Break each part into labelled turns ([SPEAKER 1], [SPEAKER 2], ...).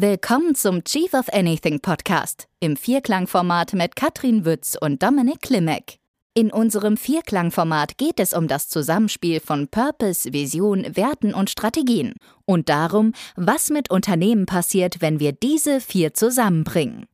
[SPEAKER 1] Willkommen zum Chief of Anything Podcast im Vierklangformat mit Katrin Wütz und Dominik Klimek. In unserem Vierklangformat geht es um das Zusammenspiel von Purpose, Vision, Werten und Strategien und darum, was mit Unternehmen passiert, wenn wir diese vier zusammenbringen.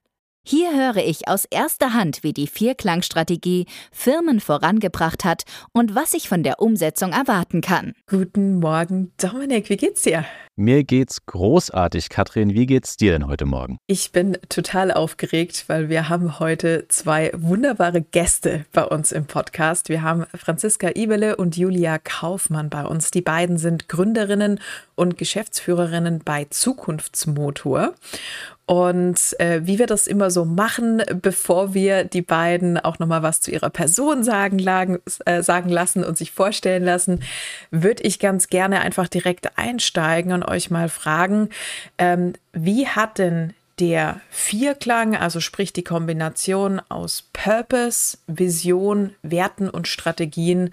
[SPEAKER 1] Hier höre ich aus erster Hand, wie die Vierklangstrategie Firmen vorangebracht hat und was ich von der Umsetzung erwarten kann.
[SPEAKER 2] Guten Morgen, Dominik, wie geht's dir?
[SPEAKER 3] Mir geht's großartig. Katrin, wie geht's dir denn heute Morgen?
[SPEAKER 2] Ich bin total aufgeregt, weil wir haben heute zwei wunderbare Gäste bei uns im Podcast. Wir haben Franziska Ibele und Julia Kaufmann bei uns. Die beiden sind Gründerinnen und Geschäftsführerinnen bei Zukunftsmotor. Und äh, wie wir das immer so machen, bevor wir die beiden auch noch mal was zu ihrer Person sagen, lagen, äh, sagen lassen und sich vorstellen lassen, würde ich ganz gerne einfach direkt einsteigen und euch mal fragen, ähm, wie hat denn der Vierklang, also sprich die Kombination aus Purpose, Vision, Werten und Strategien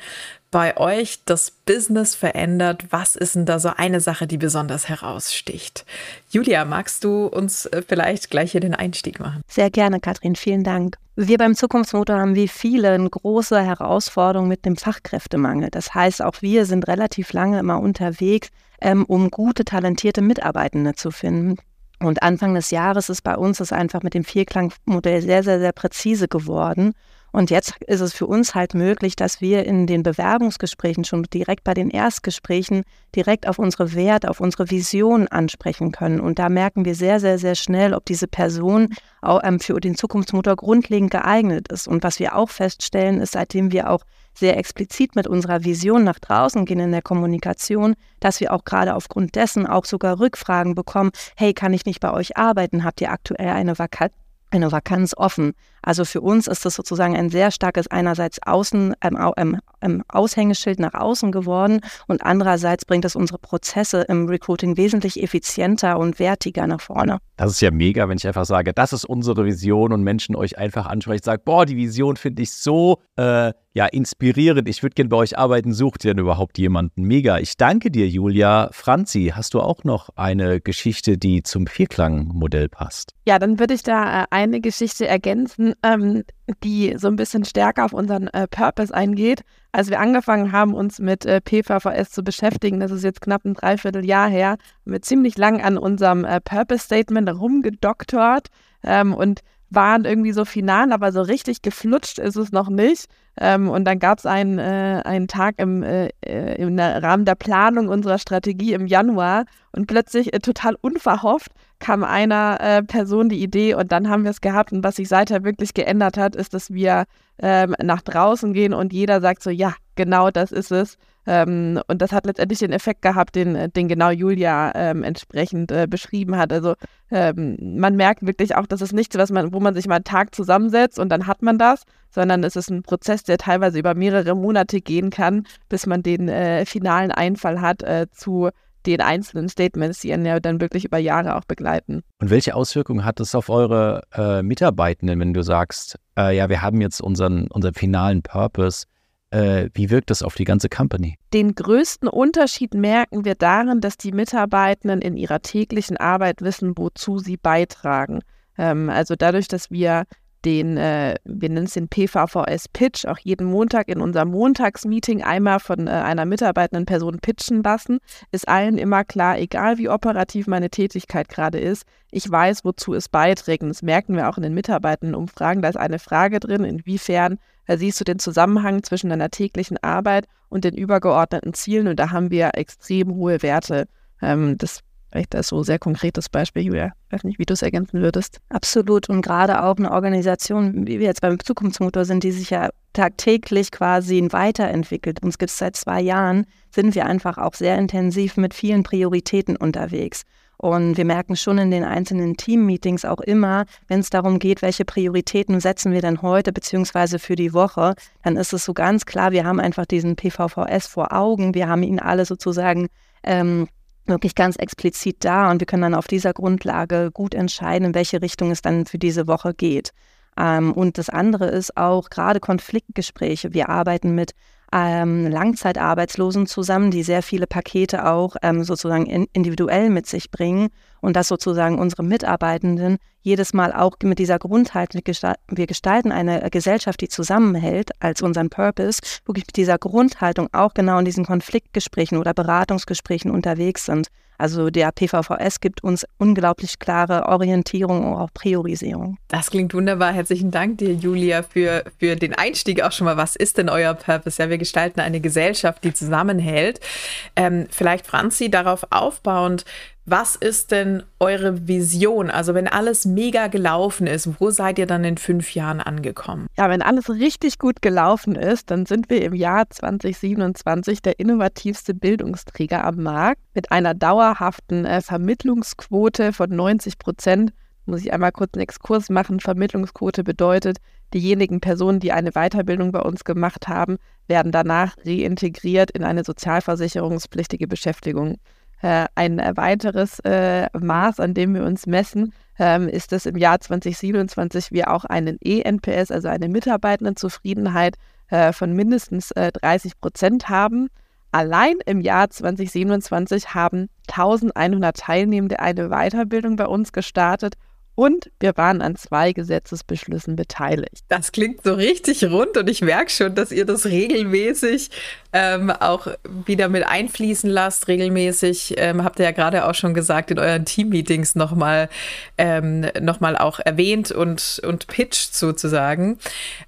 [SPEAKER 2] bei euch das Business verändert? Was ist denn da so eine Sache, die besonders heraussticht? Julia, magst du uns äh, vielleicht gleich hier den Einstieg machen?
[SPEAKER 4] Sehr gerne, Katrin, vielen Dank. Wir beim Zukunftsmotor haben wie viele eine große Herausforderung mit dem Fachkräftemangel. Das heißt, auch wir sind relativ lange immer unterwegs, ähm, um gute, talentierte Mitarbeitende zu finden. Und Anfang des Jahres ist bei uns das einfach mit dem Vierklangmodell sehr, sehr, sehr präzise geworden. Und jetzt ist es für uns halt möglich, dass wir in den Bewerbungsgesprächen schon direkt bei den Erstgesprächen direkt auf unsere Werte, auf unsere Vision ansprechen können. Und da merken wir sehr, sehr, sehr schnell, ob diese Person auch ähm, für den Zukunftsmotor grundlegend geeignet ist. Und was wir auch feststellen, ist, seitdem wir auch sehr explizit mit unserer Vision nach draußen gehen in der Kommunikation, dass wir auch gerade aufgrund dessen auch sogar Rückfragen bekommen, hey, kann ich nicht bei euch arbeiten? Habt ihr aktuell eine Vakanz? eine Vakanz offen. Also für uns ist das sozusagen ein sehr starkes einerseits Außen, ähm, ähm, ähm, Aushängeschild nach außen geworden und andererseits bringt es unsere Prozesse im Recruiting wesentlich effizienter und wertiger nach vorne.
[SPEAKER 3] Das ist ja mega, wenn ich einfach sage, das ist unsere Vision und Menschen euch einfach ansprechen, sagen, boah, die Vision finde ich so äh, ja, inspirierend. Ich würde gerne bei euch arbeiten. Sucht ihr denn überhaupt jemanden? Mega. Ich danke dir, Julia. Franzi, hast du auch noch eine Geschichte, die zum Vierklang-Modell passt?
[SPEAKER 5] Ja, dann würde ich da äh, eine Geschichte ergänzen, ähm, die so ein bisschen stärker auf unseren äh, Purpose eingeht. Als wir angefangen haben, uns mit äh, PVVS zu beschäftigen, das ist jetzt knapp ein Dreivierteljahr her, haben wir ziemlich lang an unserem äh, Purpose-Statement rumgedoktort ähm, und waren irgendwie so final, aber so richtig geflutscht ist es noch nicht. Ähm, und dann gab es einen, äh, einen Tag im, äh, äh, im Rahmen der Planung unserer Strategie im Januar und plötzlich äh, total unverhofft kam einer äh, Person die Idee und dann haben wir es gehabt. Und was sich seither wirklich geändert hat, ist, dass wir ähm, nach draußen gehen und jeder sagt so, ja, genau das ist es. Ähm, und das hat letztendlich den Effekt gehabt, den, den genau Julia ähm, entsprechend äh, beschrieben hat. Also ähm, man merkt wirklich auch, dass es nichts, was man, wo man sich mal einen Tag zusammensetzt und dann hat man das, sondern es ist ein Prozess, der teilweise über mehrere Monate gehen kann, bis man den äh, finalen Einfall hat äh, zu den einzelnen Statements, die einen ja dann wirklich über Jahre auch begleiten.
[SPEAKER 3] Und welche Auswirkungen hat das auf eure äh, Mitarbeitenden, wenn du sagst, äh, ja, wir haben jetzt unseren, unseren finalen Purpose, äh, wie wirkt das auf die ganze Company?
[SPEAKER 5] Den größten Unterschied merken wir darin, dass die Mitarbeitenden in ihrer täglichen Arbeit wissen, wozu sie beitragen. Ähm, also dadurch, dass wir den, äh, wir nennen es den PVVS-Pitch, auch jeden Montag in unserem Montagsmeeting einmal von äh, einer mitarbeitenden Person pitchen lassen, ist allen immer klar, egal wie operativ meine Tätigkeit gerade ist, ich weiß, wozu es beiträgt. Und das merken wir auch in den Mitarbeitendenumfragen. Da ist eine Frage drin, inwiefern äh, siehst du den Zusammenhang zwischen deiner täglichen Arbeit und den übergeordneten Zielen. Und da haben wir extrem hohe Werte. Ähm, das Vielleicht das so sehr konkretes Beispiel, Julia. Ich weiß nicht, wie du es ergänzen würdest.
[SPEAKER 4] Absolut. Und gerade auch eine Organisation, wie wir jetzt beim Zukunftsmotor sind, die sich ja tagtäglich quasi weiterentwickelt. Uns gibt es seit zwei Jahren, sind wir einfach auch sehr intensiv mit vielen Prioritäten unterwegs. Und wir merken schon in den einzelnen Team-Meetings auch immer, wenn es darum geht, welche Prioritäten setzen wir denn heute beziehungsweise für die Woche, dann ist es so ganz klar, wir haben einfach diesen PVVS vor Augen. Wir haben ihn alle sozusagen ähm, wirklich ganz explizit da und wir können dann auf dieser Grundlage gut entscheiden, in welche Richtung es dann für diese Woche geht. Ähm, und das andere ist auch gerade Konfliktgespräche. Wir arbeiten mit ähm, Langzeitarbeitslosen zusammen, die sehr viele Pakete auch ähm, sozusagen in, individuell mit sich bringen. Und dass sozusagen unsere Mitarbeitenden jedes Mal auch mit dieser Grundhaltung, wir gestalten eine Gesellschaft, die zusammenhält als unseren Purpose, wirklich mit dieser Grundhaltung auch genau in diesen Konfliktgesprächen oder Beratungsgesprächen unterwegs sind. Also der PVVS gibt uns unglaublich klare Orientierung und auch Priorisierung.
[SPEAKER 2] Das klingt wunderbar. Herzlichen Dank dir, Julia, für, für den Einstieg auch schon mal. Was ist denn euer Purpose? Ja, wir gestalten eine Gesellschaft, die zusammenhält. Ähm, vielleicht, Franzi, darauf aufbauend, was ist denn eure Vision? Also wenn alles mega gelaufen ist, wo seid ihr dann in fünf Jahren angekommen?
[SPEAKER 5] Ja, wenn alles richtig gut gelaufen ist, dann sind wir im Jahr 2027 der innovativste Bildungsträger am Markt mit einer dauerhaften äh, Vermittlungsquote von 90 Prozent. Muss ich einmal kurz einen Exkurs machen. Vermittlungsquote bedeutet, diejenigen Personen, die eine Weiterbildung bei uns gemacht haben, werden danach reintegriert in eine sozialversicherungspflichtige Beschäftigung. Äh, ein weiteres äh, Maß, an dem wir uns messen, ähm, ist, dass im Jahr 2027 wir auch einen ENPS, also eine Mitarbeitendenzufriedenheit äh, von mindestens 30 Prozent haben. Allein im Jahr 2027 haben 1100 Teilnehmende eine Weiterbildung bei uns gestartet und wir waren an zwei Gesetzesbeschlüssen beteiligt.
[SPEAKER 2] Das klingt so richtig rund und ich merke schon, dass ihr das regelmäßig ähm, auch wieder mit einfließen lasst. Regelmäßig ähm, habt ihr ja gerade auch schon gesagt, in euren Teammeetings nochmal ähm, noch auch erwähnt und, und pitcht sozusagen.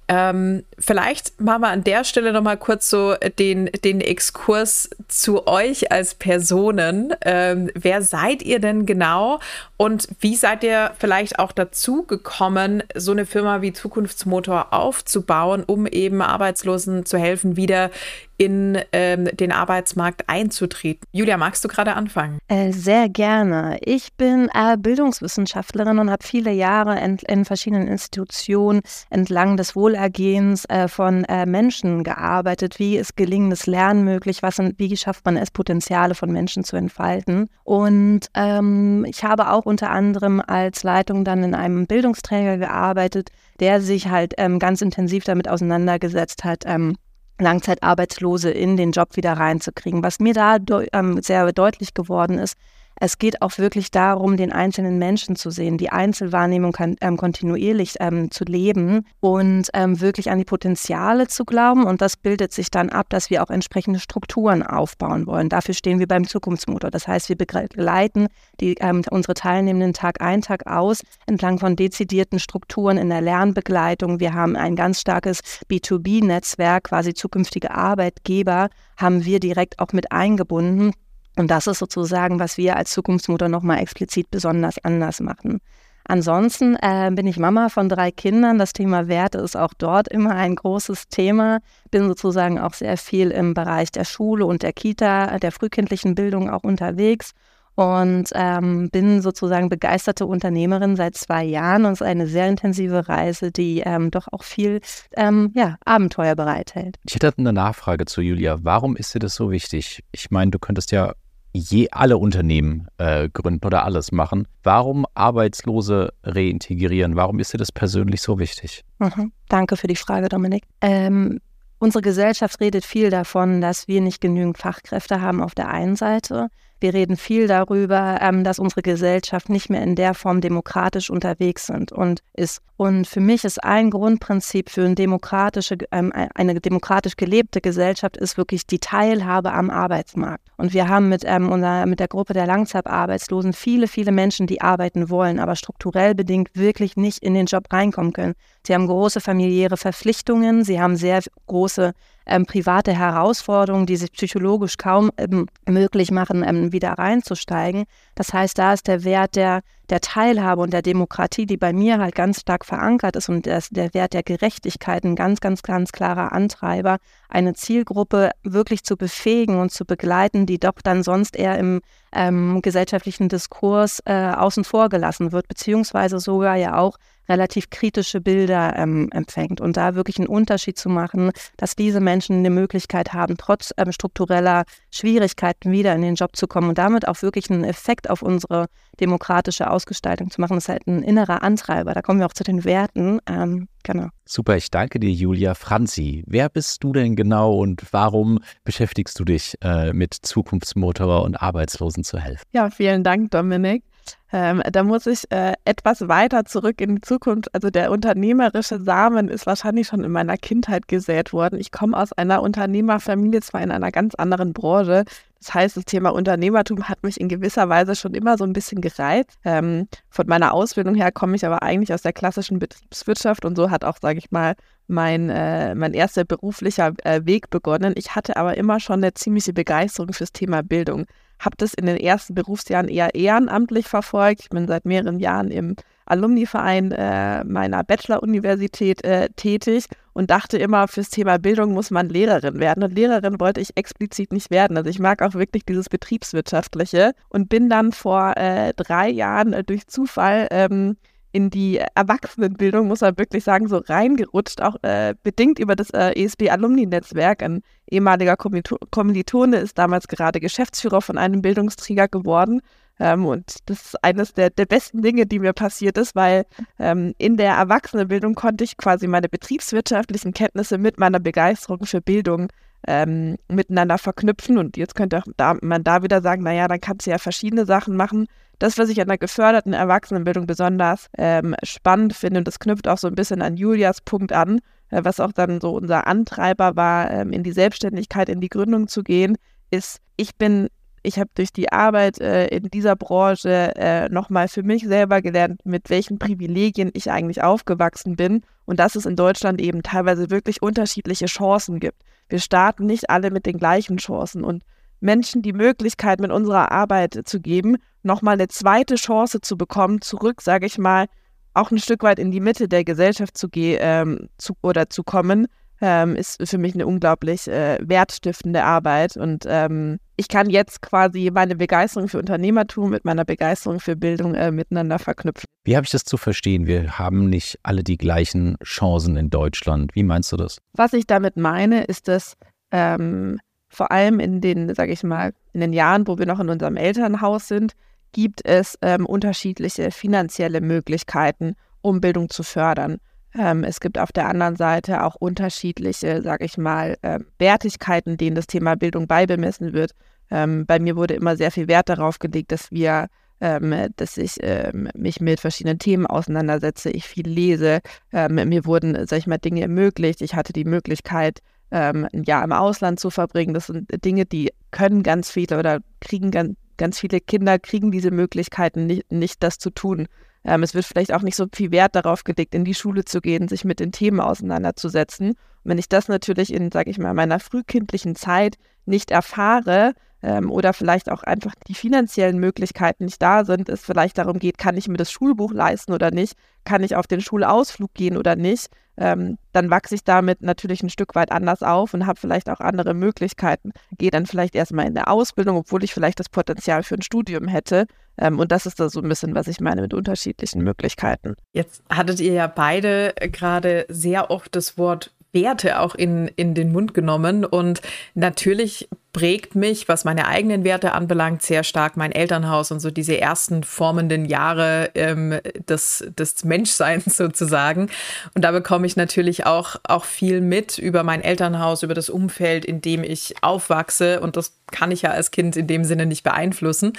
[SPEAKER 2] Ähm, vielleicht machen wir an der Stelle nochmal kurz so den, den Exkurs zu euch als Personen. Ähm, wer seid ihr denn genau und wie seid ihr vielleicht auch dazu gekommen, so eine Firma wie Zukunftsmotor aufzubauen, um eben Arbeitslosen zu helfen, wieder in ähm, den Arbeitsmarkt einzutreten. Julia, magst du gerade anfangen?
[SPEAKER 4] Äh, sehr gerne. Ich bin äh, Bildungswissenschaftlerin und habe viele Jahre in, in, verschiedenen Institutionen entlang des Wohlergehens äh, von äh, Menschen gearbeitet. Wie ist gelingendes Lernen möglich? Was sind, wie schafft man es, Potenziale von Menschen zu entfalten? Und ähm, ich habe auch unter anderem als Leitung dann in einem Bildungsträger gearbeitet, der sich halt ähm, ganz intensiv damit auseinandergesetzt hat, ähm, Langzeitarbeitslose in den Job wieder reinzukriegen. Was mir da ähm, sehr deutlich geworden ist, es geht auch wirklich darum, den einzelnen Menschen zu sehen, die Einzelwahrnehmung kann, ähm, kontinuierlich ähm, zu leben und ähm, wirklich an die Potenziale zu glauben. Und das bildet sich dann ab, dass wir auch entsprechende Strukturen aufbauen wollen. Dafür stehen wir beim Zukunftsmotor. Das heißt, wir begleiten die, ähm, unsere Teilnehmenden Tag ein, Tag aus entlang von dezidierten Strukturen in der Lernbegleitung. Wir haben ein ganz starkes B2B-Netzwerk, quasi zukünftige Arbeitgeber haben wir direkt auch mit eingebunden und das ist sozusagen, was wir als Zukunftsmutter nochmal explizit besonders anders machen. Ansonsten äh, bin ich Mama von drei Kindern. Das Thema Werte ist auch dort immer ein großes Thema. Bin sozusagen auch sehr viel im Bereich der Schule und der Kita, der frühkindlichen Bildung auch unterwegs und ähm, bin sozusagen begeisterte Unternehmerin seit zwei Jahren und es ist eine sehr intensive Reise, die ähm, doch auch viel ähm, ja, Abenteuer bereithält.
[SPEAKER 3] Ich hätte eine Nachfrage zu Julia. Warum ist dir das so wichtig? Ich meine, du könntest ja je alle Unternehmen äh, gründen oder alles machen. Warum Arbeitslose reintegrieren? Warum ist dir das persönlich so wichtig?
[SPEAKER 4] Mhm. Danke für die Frage, Dominik. Ähm, unsere Gesellschaft redet viel davon, dass wir nicht genügend Fachkräfte haben auf der einen Seite. Wir reden viel darüber, ähm, dass unsere Gesellschaft nicht mehr in der Form demokratisch unterwegs sind und ist. Und für mich ist ein Grundprinzip für eine demokratische, ähm, eine demokratisch gelebte Gesellschaft ist wirklich die Teilhabe am Arbeitsmarkt. Und wir haben mit, ähm, unser, mit der Gruppe der Langzeitarbeitslosen viele, viele Menschen, die arbeiten wollen, aber strukturell bedingt wirklich nicht in den Job reinkommen können. Sie haben große familiäre Verpflichtungen, sie haben sehr große ähm, private Herausforderungen, die sich psychologisch kaum ähm, möglich machen, ähm, wieder reinzusteigen. Das heißt, da ist der Wert der, der Teilhabe und der Demokratie, die bei mir halt ganz stark verankert ist und das, der Wert der Gerechtigkeit ein ganz, ganz, ganz klarer Antreiber, eine Zielgruppe wirklich zu befähigen und zu begleiten, die doch dann sonst eher im ähm, gesellschaftlichen Diskurs äh, außen vor gelassen wird, beziehungsweise sogar ja auch relativ kritische Bilder ähm, empfängt. Und da wirklich einen Unterschied zu machen, dass diese Menschen eine Möglichkeit haben, trotz ähm, struktureller Schwierigkeiten wieder in den Job zu kommen und damit auch wirklich einen Effekt auf unsere demokratische Ausgestaltung zu machen, das ist halt ein innerer Antreiber. Da kommen wir auch zu den Werten. Ähm, genau.
[SPEAKER 3] Super, ich danke dir, Julia. Franzi, wer bist du denn genau und warum beschäftigst du dich äh, mit Zukunftsmotor und Arbeitslosen zu helfen?
[SPEAKER 5] Ja, vielen Dank, Dominik. Ähm, da muss ich äh, etwas weiter zurück in die Zukunft. Also der unternehmerische Samen ist wahrscheinlich schon in meiner Kindheit gesät worden. Ich komme aus einer Unternehmerfamilie, zwar in einer ganz anderen Branche. Das heißt, das Thema Unternehmertum hat mich in gewisser Weise schon immer so ein bisschen gereizt. Ähm, von meiner Ausbildung her komme ich aber eigentlich aus der klassischen Betriebswirtschaft und so hat auch, sage ich mal, mein, äh, mein erster beruflicher äh, Weg begonnen. Ich hatte aber immer schon eine ziemliche Begeisterung fürs Thema Bildung habe das in den ersten Berufsjahren eher ehrenamtlich verfolgt. Ich bin seit mehreren Jahren im Alumni-Verein äh, meiner Bachelor-Universität äh, tätig und dachte immer, fürs Thema Bildung muss man Lehrerin werden. Und Lehrerin wollte ich explizit nicht werden. Also ich mag auch wirklich dieses Betriebswirtschaftliche und bin dann vor äh, drei Jahren äh, durch Zufall ähm, in die Erwachsenenbildung, muss man wirklich sagen, so reingerutscht, auch äh, bedingt über das äh, ESB-Alumni-Netzwerk. Ein ehemaliger Kommilitone ist damals gerade Geschäftsführer von einem Bildungsträger geworden. Ähm, und das ist eines der, der besten Dinge, die mir passiert ist, weil ähm, in der Erwachsenenbildung konnte ich quasi meine betriebswirtschaftlichen Kenntnisse mit meiner Begeisterung für Bildung ähm, miteinander verknüpfen. Und jetzt könnte da, man da wieder sagen, naja, dann kannst du ja verschiedene Sachen machen das, was ich an der geförderten Erwachsenenbildung besonders ähm, spannend finde, und das knüpft auch so ein bisschen an Julias Punkt an, äh, was auch dann so unser Antreiber war, ähm, in die Selbstständigkeit, in die Gründung zu gehen, ist, ich bin ich habe durch die Arbeit äh, in dieser Branche äh, nochmal für mich selber gelernt, mit welchen Privilegien ich eigentlich aufgewachsen bin und dass es in Deutschland eben teilweise wirklich unterschiedliche Chancen gibt. Wir starten nicht alle mit den gleichen Chancen und Menschen die Möglichkeit, mit unserer Arbeit zu geben, nochmal eine zweite Chance zu bekommen, zurück, sage ich mal, auch ein Stück weit in die Mitte der Gesellschaft zu gehen ähm, zu, oder zu kommen, ähm, ist für mich eine unglaublich äh, wertstiftende Arbeit. Und ähm, ich kann jetzt quasi meine Begeisterung für Unternehmertum mit meiner Begeisterung für Bildung äh, miteinander verknüpfen.
[SPEAKER 3] Wie habe ich das zu verstehen? Wir haben nicht alle die gleichen Chancen in Deutschland. Wie meinst du das?
[SPEAKER 5] Was ich damit meine, ist, dass ähm, vor allem in den, sage ich mal, in den Jahren, wo wir noch in unserem Elternhaus sind, gibt es ähm, unterschiedliche finanzielle Möglichkeiten, um Bildung zu fördern. Ähm, es gibt auf der anderen Seite auch unterschiedliche, sage ich mal, äh, Wertigkeiten, denen das Thema Bildung beibemessen wird. Ähm, bei mir wurde immer sehr viel Wert darauf gelegt, dass wir ähm, dass ich ähm, mich mit verschiedenen Themen auseinandersetze, ich viel lese. Ähm, mir wurden, sag ich mal, Dinge ermöglicht. Ich hatte die Möglichkeit, ähm, ein Jahr im Ausland zu verbringen. Das sind Dinge, die können ganz viele oder kriegen ganz, ganz viele Kinder, kriegen diese Möglichkeiten nicht, nicht das zu tun. Ähm, es wird vielleicht auch nicht so viel Wert darauf gelegt, in die Schule zu gehen, sich mit den Themen auseinanderzusetzen. Und wenn ich das natürlich in, sage ich mal, meiner frühkindlichen Zeit nicht erfahre, ähm, oder vielleicht auch einfach die finanziellen Möglichkeiten nicht da sind, es vielleicht darum geht, kann ich mir das Schulbuch leisten oder nicht, kann ich auf den Schulausflug gehen oder nicht, ähm, dann wachse ich damit natürlich ein Stück weit anders auf und habe vielleicht auch andere Möglichkeiten. Gehe dann vielleicht erstmal in der Ausbildung, obwohl ich vielleicht das Potenzial für ein Studium hätte. Ähm, und das ist da so ein bisschen, was ich meine mit unterschiedlichen Möglichkeiten.
[SPEAKER 2] Jetzt hattet ihr ja beide gerade sehr oft das Wort Werte auch in, in den Mund genommen. Und natürlich prägt mich, was meine eigenen Werte anbelangt, sehr stark mein Elternhaus und so diese ersten formenden Jahre ähm, des, des Menschseins sozusagen. Und da bekomme ich natürlich auch, auch viel mit über mein Elternhaus, über das Umfeld, in dem ich aufwachse. Und das kann ich ja als Kind in dem Sinne nicht beeinflussen.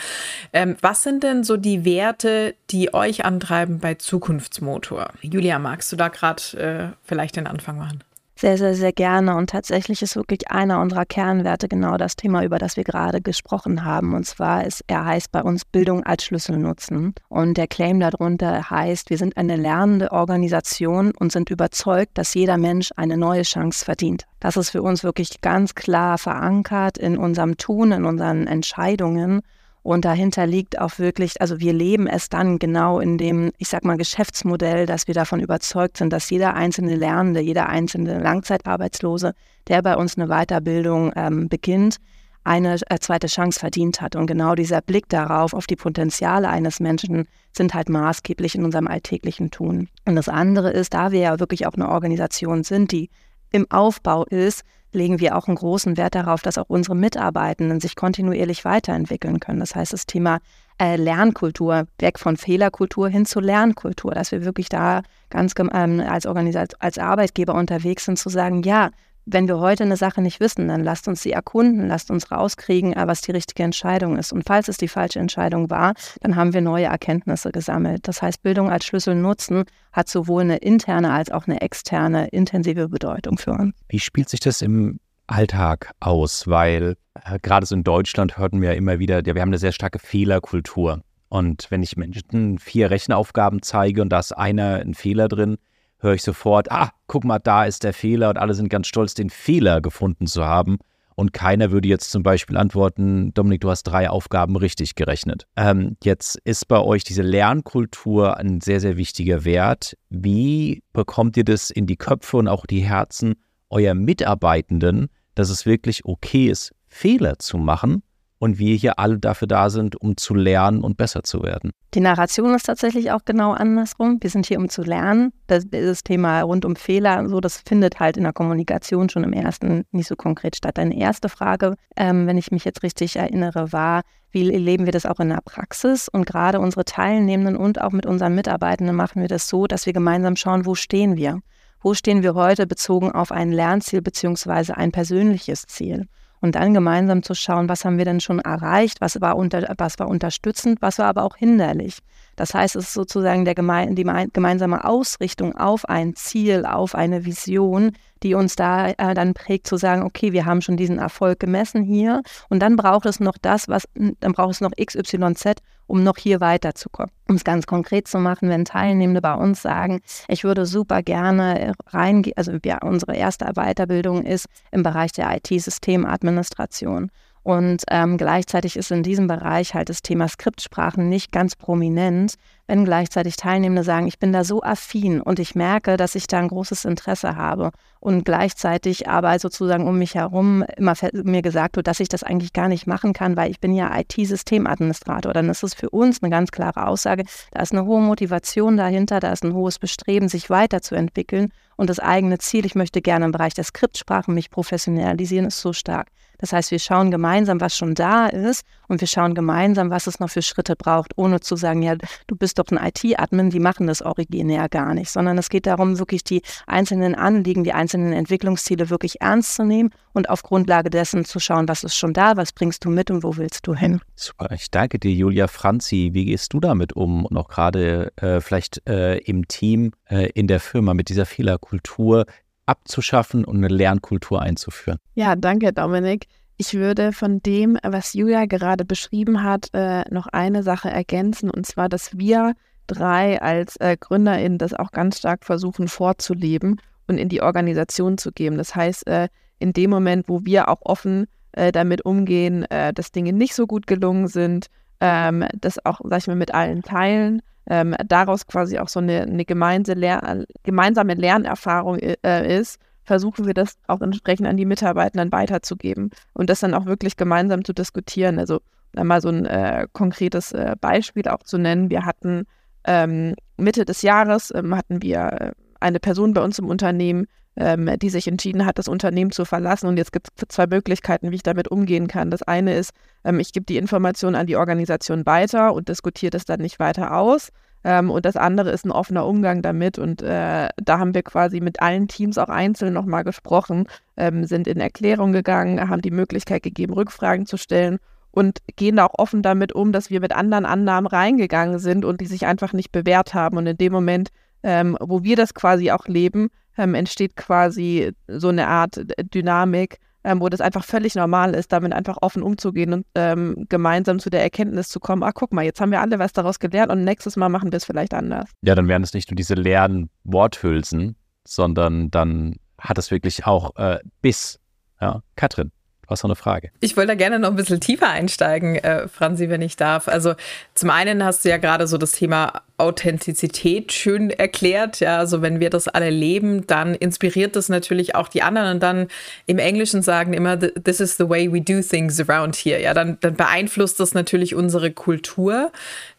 [SPEAKER 2] Ähm, was sind denn so die Werte, die euch antreiben bei Zukunftsmotor? Julia, magst du da gerade äh, vielleicht den Anfang machen?
[SPEAKER 4] Sehr, sehr, sehr gerne. Und tatsächlich ist wirklich einer unserer Kernwerte genau das Thema, über das wir gerade gesprochen haben. Und zwar ist, er heißt bei uns Bildung als Schlüssel nutzen. Und der Claim darunter heißt, wir sind eine lernende Organisation und sind überzeugt, dass jeder Mensch eine neue Chance verdient. Das ist für uns wirklich ganz klar verankert in unserem Tun, in unseren Entscheidungen. Und dahinter liegt auch wirklich, also wir leben es dann genau in dem, ich sag mal, Geschäftsmodell, dass wir davon überzeugt sind, dass jeder einzelne Lernende, jeder einzelne Langzeitarbeitslose, der bei uns eine Weiterbildung ähm, beginnt, eine äh, zweite Chance verdient hat. Und genau dieser Blick darauf, auf die Potenziale eines Menschen, sind halt maßgeblich in unserem alltäglichen Tun. Und das andere ist, da wir ja wirklich auch eine Organisation sind, die im Aufbau ist, legen wir auch einen großen Wert darauf, dass auch unsere Mitarbeitenden sich kontinuierlich weiterentwickeln können. Das heißt, das Thema äh, Lernkultur, weg von Fehlerkultur hin zur Lernkultur, dass wir wirklich da ganz ähm, als, als Arbeitgeber unterwegs sind, zu sagen, ja, wenn wir heute eine Sache nicht wissen, dann lasst uns sie erkunden, lasst uns rauskriegen, äh, was die richtige Entscheidung ist. Und falls es die falsche Entscheidung war, dann haben wir neue Erkenntnisse gesammelt. Das heißt, Bildung als Schlüssel nutzen hat sowohl eine interne als auch eine externe intensive Bedeutung für uns.
[SPEAKER 3] Wie spielt sich das im Alltag aus? Weil äh, gerade so in Deutschland hörten wir ja immer wieder, ja, wir haben eine sehr starke Fehlerkultur. Und wenn ich Menschen vier Rechenaufgaben zeige und da ist einer ein Fehler drin, höre ich sofort, ah, guck mal, da ist der Fehler und alle sind ganz stolz, den Fehler gefunden zu haben. Und keiner würde jetzt zum Beispiel antworten, Dominik, du hast drei Aufgaben richtig gerechnet. Ähm, jetzt ist bei euch diese Lernkultur ein sehr, sehr wichtiger Wert. Wie bekommt ihr das in die Köpfe und auch die Herzen eurer Mitarbeitenden, dass es wirklich okay ist, Fehler zu machen und wir hier alle dafür da sind, um zu lernen und besser zu werden.
[SPEAKER 4] Die Narration ist tatsächlich auch genau andersrum. Wir sind hier, um zu lernen. Das, das Thema rund um Fehler und so, das findet halt in der Kommunikation schon im ersten nicht so konkret statt. Deine erste Frage, ähm, wenn ich mich jetzt richtig erinnere, war, wie erleben wir das auch in der Praxis? Und gerade unsere Teilnehmenden und auch mit unseren Mitarbeitenden machen wir das so, dass wir gemeinsam schauen, wo stehen wir? Wo stehen wir heute bezogen auf ein Lernziel bzw. ein persönliches Ziel? Und dann gemeinsam zu schauen, was haben wir denn schon erreicht, was war, unter, was war unterstützend, was war aber auch hinderlich. Das heißt, es ist sozusagen der geme die gemeinsame Ausrichtung auf ein Ziel, auf eine Vision, die uns da äh, dann prägt, zu sagen, okay, wir haben schon diesen Erfolg gemessen hier und dann braucht es noch das, was, dann braucht es noch XYZ, um noch hier weiterzukommen. Um es ganz konkret zu machen, wenn Teilnehmende bei uns sagen, ich würde super gerne reingehen, also ja, unsere erste Weiterbildung ist im Bereich der IT-Systemadministration. Und ähm, gleichzeitig ist in diesem Bereich halt das Thema Skriptsprachen nicht ganz prominent, wenn gleichzeitig Teilnehmende sagen, ich bin da so affin und ich merke, dass ich da ein großes Interesse habe und gleichzeitig aber sozusagen um mich herum immer mir gesagt wird, dass ich das eigentlich gar nicht machen kann, weil ich bin ja IT-Systemadministrator. Dann ist es für uns eine ganz klare Aussage, da ist eine hohe Motivation dahinter, da ist ein hohes Bestreben, sich weiterzuentwickeln und das eigene Ziel, ich möchte gerne im Bereich der Skriptsprachen mich professionalisieren, ist so stark. Das heißt, wir schauen gemeinsam, was schon da ist und wir schauen gemeinsam, was es noch für Schritte braucht, ohne zu sagen, ja, du bist doch ein IT-Admin, die machen das originär gar nicht, sondern es geht darum, wirklich die einzelnen Anliegen, die einzelnen Entwicklungsziele wirklich ernst zu nehmen und auf Grundlage dessen zu schauen, was ist schon da, was bringst du mit und wo willst du hin.
[SPEAKER 3] Super, ich danke dir, Julia Franzi. Wie gehst du damit um und auch gerade äh, vielleicht äh, im Team, äh, in der Firma mit dieser Fehlerkultur? Abzuschaffen und eine Lernkultur einzuführen.
[SPEAKER 5] Ja, danke, Dominik. Ich würde von dem, was Julia gerade beschrieben hat, äh, noch eine Sache ergänzen, und zwar, dass wir drei als äh, GründerInnen das auch ganz stark versuchen vorzuleben und in die Organisation zu geben. Das heißt, äh, in dem Moment, wo wir auch offen damit umgehen, dass Dinge nicht so gut gelungen sind, ähm, das auch, sag ich mal, mit allen teilen, ähm, daraus quasi auch so eine, eine gemeinsame, Lernerfahrung äh, ist, versuchen wir das auch entsprechend an die Mitarbeitenden weiterzugeben und das dann auch wirklich gemeinsam zu diskutieren. Also mal so ein äh, konkretes äh, Beispiel auch zu nennen. Wir hatten ähm, Mitte des Jahres ähm, hatten wir äh, eine Person bei uns im Unternehmen, ähm, die sich entschieden hat, das Unternehmen zu verlassen. Und jetzt gibt es zwei Möglichkeiten, wie ich damit umgehen kann. Das eine ist, ähm, ich gebe die Information an die Organisation weiter und diskutiere das dann nicht weiter aus. Ähm, und das andere ist ein offener Umgang damit. Und äh, da haben wir quasi mit allen Teams auch einzeln nochmal gesprochen, ähm, sind in Erklärung gegangen, haben die Möglichkeit gegeben, Rückfragen zu stellen und gehen da auch offen damit um, dass wir mit anderen Annahmen reingegangen sind und die sich einfach nicht bewährt haben. Und in dem Moment, ähm, wo wir das quasi auch leben, ähm, entsteht quasi so eine Art Dynamik, ähm, wo das einfach völlig normal ist, damit einfach offen umzugehen und ähm, gemeinsam zu der Erkenntnis zu kommen, ah, guck mal, jetzt haben wir alle was daraus gelernt und nächstes Mal machen wir es vielleicht anders.
[SPEAKER 3] Ja, dann wären es nicht nur diese leeren Worthülsen, sondern dann hat es wirklich auch äh, Biss. Ja, Katrin. Du hast eine Frage.
[SPEAKER 2] Ich wollte da gerne noch ein bisschen tiefer einsteigen, äh, Franzi, wenn ich darf. Also zum einen hast du ja gerade so das Thema Authentizität schön erklärt. Ja, also wenn wir das alle leben, dann inspiriert das natürlich auch die anderen. Und dann im Englischen sagen immer, this is the way we do things around here. Ja, dann, dann beeinflusst das natürlich unsere Kultur.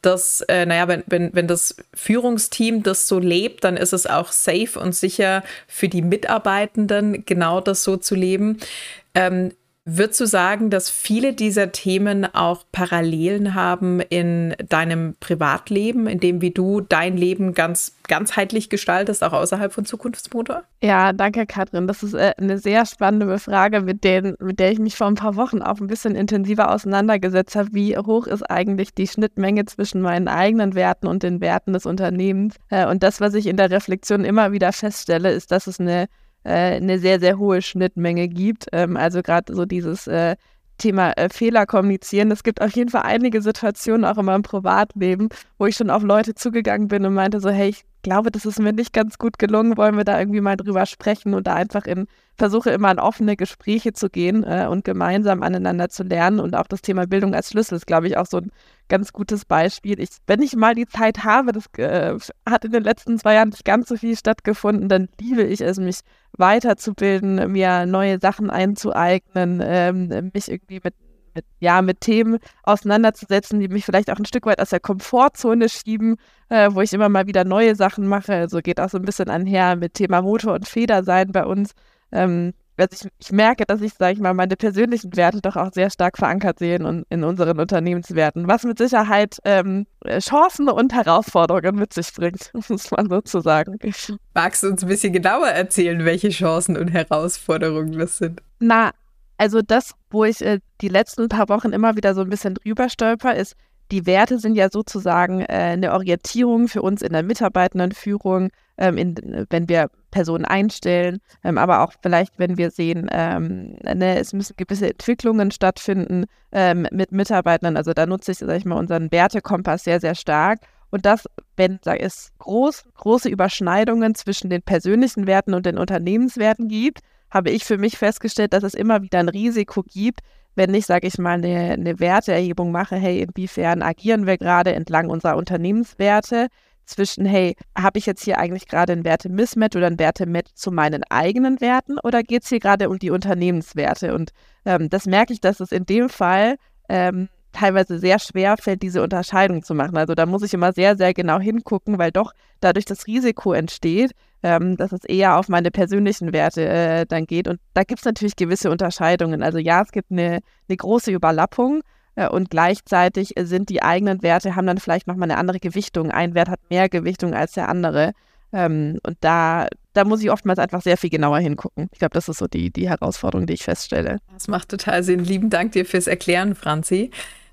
[SPEAKER 2] Dass, äh, naja, wenn, wenn, wenn das Führungsteam das so lebt, dann ist es auch safe und sicher für die Mitarbeitenden, genau das so zu leben. Ähm, Würdest du sagen, dass viele dieser Themen auch Parallelen haben in deinem Privatleben, in dem wie du dein Leben ganz ganzheitlich gestaltest, auch außerhalb von Zukunftsmotor?
[SPEAKER 5] Ja, danke, Katrin. Das ist äh, eine sehr spannende Frage, mit, denen, mit der ich mich vor ein paar Wochen auch ein bisschen intensiver auseinandergesetzt habe. Wie hoch ist eigentlich die Schnittmenge zwischen meinen eigenen Werten und den Werten des Unternehmens? Äh, und das, was ich in der Reflexion immer wieder feststelle, ist, dass es eine äh, eine sehr, sehr hohe Schnittmenge gibt. Ähm, also gerade so dieses äh, Thema äh, Fehler kommunizieren. Es gibt auf jeden Fall einige Situationen auch in meinem Privatleben, wo ich schon auf Leute zugegangen bin und meinte so, hey, ich glaube, das ist mir nicht ganz gut gelungen, wollen wir da irgendwie mal drüber sprechen und da einfach in versuche immer in offene Gespräche zu gehen äh, und gemeinsam aneinander zu lernen und auch das Thema Bildung als Schlüssel ist, glaube ich, auch so ein ganz gutes Beispiel. Ich, wenn ich mal die Zeit habe, das äh, hat in den letzten zwei Jahren nicht ganz so viel stattgefunden, dann liebe ich es, mich weiterzubilden, mir neue Sachen einzueignen, ähm, mich irgendwie mit mit, ja, mit Themen auseinanderzusetzen, die mich vielleicht auch ein Stück weit aus der Komfortzone schieben, äh, wo ich immer mal wieder neue Sachen mache. Also geht auch so ein bisschen einher mit Thema Motor und Feder sein bei uns. Ähm, also ich, ich, merke, dass ich, sage ich mal, meine persönlichen Werte doch auch sehr stark verankert sehe in, in unseren Unternehmenswerten, was mit Sicherheit ähm, Chancen und Herausforderungen mit sich bringt, muss man sozusagen.
[SPEAKER 2] Magst du uns ein bisschen genauer erzählen, welche Chancen und Herausforderungen das sind?
[SPEAKER 5] Na, also das, wo ich äh, die letzten paar Wochen immer wieder so ein bisschen drüber stolper, ist, die Werte sind ja sozusagen äh, eine Orientierung für uns in der Mitarbeitendenführung, ähm, in, wenn wir Personen einstellen, ähm, aber auch vielleicht, wenn wir sehen, ähm, ne, es müssen gewisse Entwicklungen stattfinden ähm, mit Mitarbeitern. Also da nutze ich, sag ich mal, unseren Wertekompass sehr, sehr stark. Und das, wenn es groß, große Überschneidungen zwischen den persönlichen Werten und den Unternehmenswerten gibt, habe ich für mich festgestellt, dass es immer wieder ein Risiko gibt, wenn ich, sage ich mal, eine, eine Werteerhebung mache, hey, inwiefern agieren wir gerade entlang unserer Unternehmenswerte zwischen, hey, habe ich jetzt hier eigentlich gerade ein Werte-Mismatch oder ein Werte-Match zu meinen eigenen Werten oder geht es hier gerade um die Unternehmenswerte? Und ähm, das merke ich, dass es in dem Fall ähm, teilweise sehr schwer fällt, diese Unterscheidung zu machen. Also da muss ich immer sehr, sehr genau hingucken, weil doch dadurch das Risiko entsteht, ähm, dass es eher auf meine persönlichen Werte äh, dann geht. Und da gibt es natürlich gewisse Unterscheidungen. Also ja, es gibt eine, eine große Überlappung äh, und gleichzeitig sind die eigenen Werte, haben dann vielleicht nochmal eine andere Gewichtung. Ein Wert hat mehr Gewichtung als der andere. Ähm, und da, da muss ich oftmals einfach sehr viel genauer hingucken. Ich glaube, das ist so die, die Herausforderung, die ich feststelle.
[SPEAKER 2] Das macht total Sinn. Lieben Dank dir fürs Erklären, Franzi.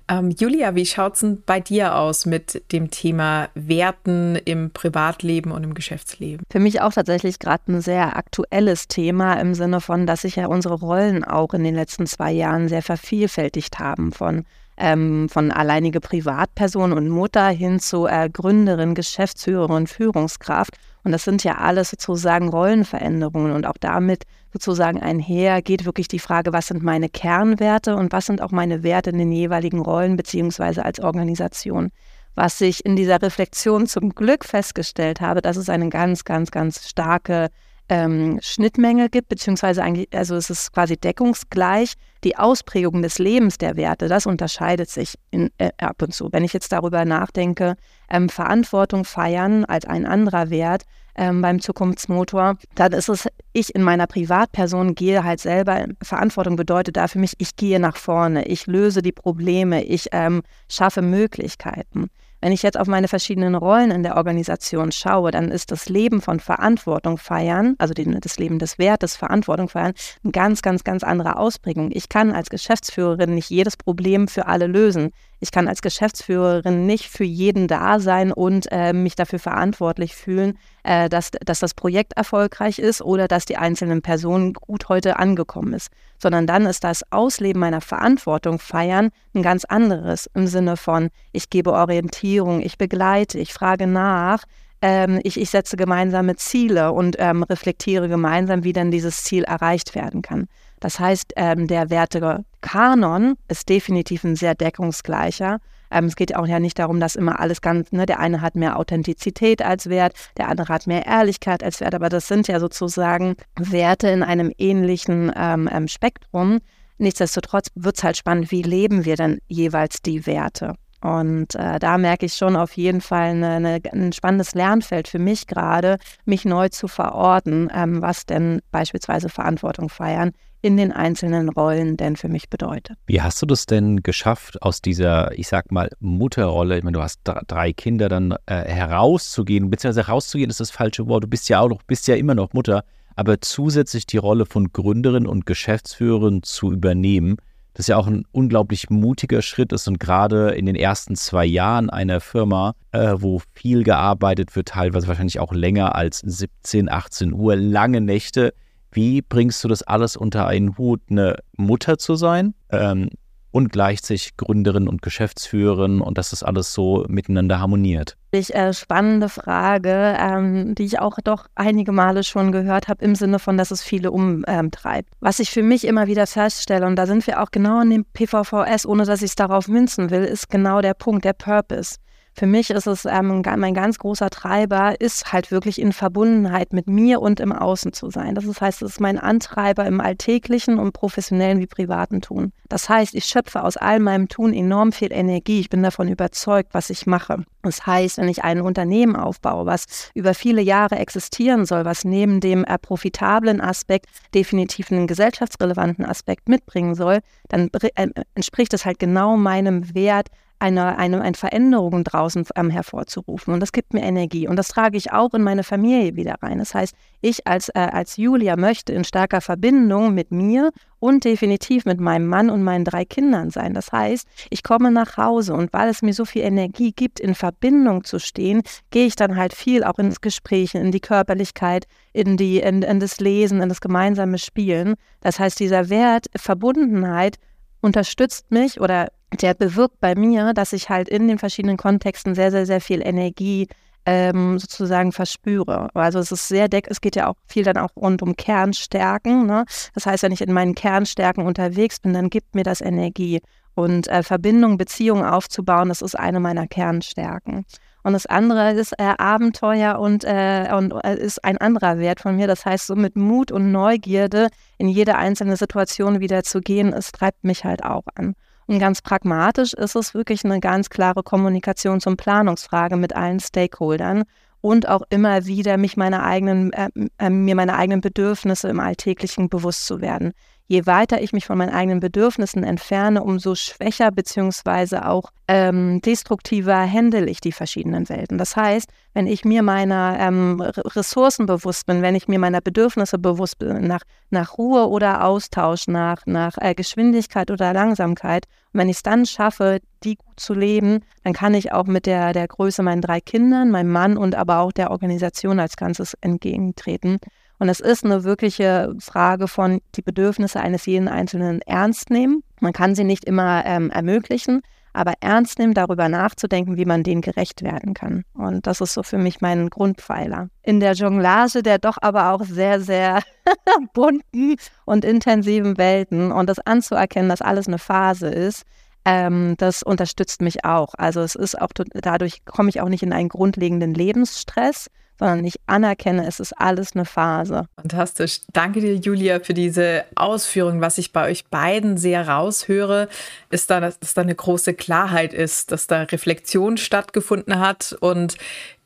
[SPEAKER 2] Ähm, Julia, wie schaut es denn bei dir aus mit dem Thema Werten im Privatleben und im Geschäftsleben?
[SPEAKER 4] Für mich auch tatsächlich gerade ein sehr aktuelles Thema im Sinne von, dass sich ja unsere Rollen auch in den letzten zwei Jahren sehr vervielfältigt haben von ähm, von alleinige Privatperson und Mutter hin zu äh, Gründerin, Geschäftsführerin, Führungskraft. Und das sind ja alles sozusagen Rollenveränderungen. Und auch damit sozusagen einher geht wirklich die Frage, was sind meine Kernwerte und was sind auch meine Werte in den jeweiligen Rollen beziehungsweise als Organisation. Was ich in dieser Reflexion zum Glück festgestellt habe, dass es eine ganz, ganz, ganz starke ähm, Schnittmenge gibt, beziehungsweise eigentlich, also es ist quasi deckungsgleich. Die Ausprägung des Lebens der Werte, das unterscheidet sich in, äh, ab und zu. Wenn ich jetzt darüber nachdenke, ähm, Verantwortung feiern als ein anderer Wert ähm, beim Zukunftsmotor, dann ist es, ich in meiner Privatperson gehe halt selber, Verantwortung bedeutet da für mich, ich gehe nach vorne, ich löse die Probleme, ich ähm, schaffe Möglichkeiten. Wenn ich jetzt auf meine verschiedenen Rollen in der Organisation schaue, dann ist das Leben von Verantwortung feiern, also das Leben des Wertes Verantwortung feiern, eine ganz, ganz, ganz andere Ausprägung. Ich kann als Geschäftsführerin nicht jedes Problem für alle lösen. Ich kann als Geschäftsführerin nicht für jeden da sein und äh, mich dafür verantwortlich fühlen, äh, dass, dass das Projekt erfolgreich ist oder dass die einzelnen Personen gut heute angekommen ist. Sondern dann ist das Ausleben meiner Verantwortung feiern ein ganz anderes im Sinne von, ich gebe Orientierung, ich begleite, ich frage nach, ähm, ich, ich setze gemeinsame Ziele und ähm, reflektiere gemeinsam, wie denn dieses Ziel erreicht werden kann. Das heißt, ähm, der Wertekanon ist definitiv ein sehr deckungsgleicher. Ähm, es geht auch ja nicht darum, dass immer alles ganz, ne, der eine hat mehr Authentizität als Wert, der andere hat mehr Ehrlichkeit als Wert, aber das sind ja sozusagen Werte in einem ähnlichen ähm, ähm Spektrum. Nichtsdestotrotz wird es halt spannend, wie leben wir denn jeweils die Werte? Und äh, da merke ich schon auf jeden Fall eine, eine, ein spannendes Lernfeld für mich gerade, mich neu zu verorten, ähm, was denn beispielsweise Verantwortung feiern in den einzelnen Rollen denn für mich bedeutet.
[SPEAKER 3] Wie hast du das denn geschafft, aus dieser, ich sag mal, Mutterrolle, ich meine, du hast drei Kinder, dann äh, herauszugehen, beziehungsweise herauszugehen ist das falsche Wort, du bist ja auch noch, bist ja immer noch Mutter, aber zusätzlich die Rolle von Gründerin und Geschäftsführerin zu übernehmen, das ja auch ein unglaublich mutiger Schritt ist und gerade in den ersten zwei Jahren einer Firma, äh, wo viel gearbeitet wird, teilweise wahrscheinlich auch länger als 17, 18 Uhr, lange Nächte. Wie bringst du das alles unter einen Hut, eine Mutter zu sein, ähm, und gleichzeitig Gründerin und Geschäftsführerin und dass das alles so miteinander harmoniert?
[SPEAKER 4] Ich, äh, spannende Frage, ähm, die ich auch doch einige Male schon gehört habe, im Sinne von, dass es viele umtreibt. Was ich für mich immer wieder feststelle, und da sind wir auch genau in dem PVVS, ohne dass ich es darauf münzen will, ist genau der Punkt, der Purpose. Für mich ist es ähm, mein ganz großer Treiber, ist halt wirklich in Verbundenheit mit mir und im Außen zu sein. Das heißt, es ist mein Antreiber im alltäglichen und professionellen wie privaten Tun. Das heißt, ich schöpfe aus all meinem Tun enorm viel Energie. Ich bin davon überzeugt, was ich mache. Das heißt, wenn ich ein Unternehmen aufbaue, was über viele Jahre existieren soll, was neben dem äh, profitablen Aspekt definitiv einen gesellschaftsrelevanten Aspekt mitbringen soll, dann äh, entspricht es halt genau meinem Wert, eine, eine, eine Veränderung draußen ähm, hervorzurufen. Und das gibt mir Energie. Und das trage ich auch in meine Familie wieder rein. Das heißt, ich als, äh, als Julia möchte in starker Verbindung mit mir und definitiv mit meinem Mann und meinen drei Kindern sein. Das heißt, ich komme nach Hause und weil es mir so viel Energie gibt, in Verbindung zu stehen, gehe ich dann halt viel auch ins Gespräch, in die Körperlichkeit, in, die, in, in das Lesen, in das gemeinsame Spielen. Das heißt, dieser Wert Verbundenheit unterstützt mich oder der bewirkt bei mir, dass ich halt in den verschiedenen Kontexten sehr, sehr, sehr viel Energie ähm, sozusagen verspüre. Also es ist sehr deck, es geht ja auch viel dann auch rund um Kernstärken. Ne? Das heißt, wenn ich in meinen Kernstärken unterwegs bin, dann gibt mir das Energie. Und äh, Verbindung, Beziehungen aufzubauen, das ist eine meiner Kernstärken. Und das andere ist äh, Abenteuer und, äh, und äh, ist ein anderer Wert von mir. Das heißt, so mit Mut und Neugierde in jede einzelne Situation wieder zu gehen, es treibt mich halt auch an. Und ganz pragmatisch ist es wirklich eine ganz klare Kommunikation zum Planungsfrage mit allen Stakeholdern und auch immer wieder mich meine eigenen, äh, äh, mir meine eigenen Bedürfnisse im Alltäglichen bewusst zu werden je weiter ich mich von meinen eigenen Bedürfnissen entferne, umso schwächer beziehungsweise auch ähm, destruktiver handle ich die verschiedenen Welten. Das heißt, wenn ich mir meiner ähm, Ressourcen bewusst bin, wenn ich mir meiner Bedürfnisse bewusst bin, nach, nach Ruhe oder Austausch, nach, nach äh, Geschwindigkeit oder Langsamkeit, und wenn ich es dann schaffe, die gut zu leben, dann kann ich auch mit der, der Größe meinen drei Kindern, meinem Mann und aber auch der Organisation als Ganzes entgegentreten. Und es ist eine wirkliche Frage von die Bedürfnisse eines jeden Einzelnen ernst nehmen. Man kann sie nicht immer ähm, ermöglichen, aber ernst nehmen, darüber nachzudenken, wie man denen gerecht werden kann. Und das ist so für mich mein Grundpfeiler. In der Jonglage der doch aber auch sehr, sehr bunten und intensiven Welten und das anzuerkennen, dass alles eine Phase ist, ähm, das unterstützt mich auch. Also es ist auch, dadurch komme ich auch nicht in einen grundlegenden Lebensstress, sondern ich anerkenne, es ist alles eine Phase.
[SPEAKER 2] Fantastisch. Danke dir, Julia, für diese Ausführung. Was ich bei euch beiden sehr raushöre, ist da, dass da eine große Klarheit ist, dass da Reflexion stattgefunden hat und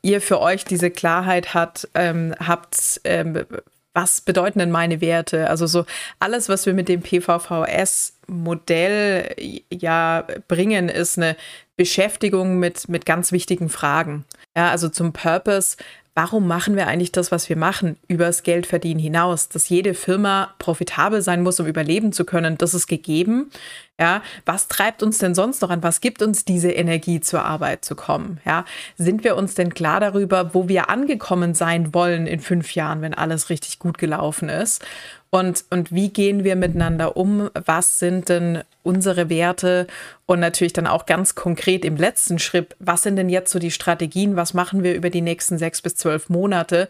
[SPEAKER 2] ihr für euch diese Klarheit hat, ähm, habt, ähm, was bedeuten denn meine Werte? Also so alles, was wir mit dem PVVS-Modell ja bringen, ist eine Beschäftigung mit, mit ganz wichtigen Fragen. Ja, also zum Purpose warum machen wir eigentlich das, was wir machen, übers Geldverdienen hinaus? Dass jede Firma profitabel sein muss, um überleben zu können, das ist gegeben. Ja, was treibt uns denn sonst noch an? Was gibt uns diese Energie, zur Arbeit zu kommen? Ja, sind wir uns denn klar darüber, wo wir angekommen sein wollen in fünf Jahren, wenn alles richtig gut gelaufen ist? Und, und wie gehen wir miteinander um? Was sind denn unsere Werte? Und natürlich dann auch ganz konkret im letzten Schritt, was sind denn jetzt so die Strategien? Was machen wir über die nächsten sechs bis zwölf Monate?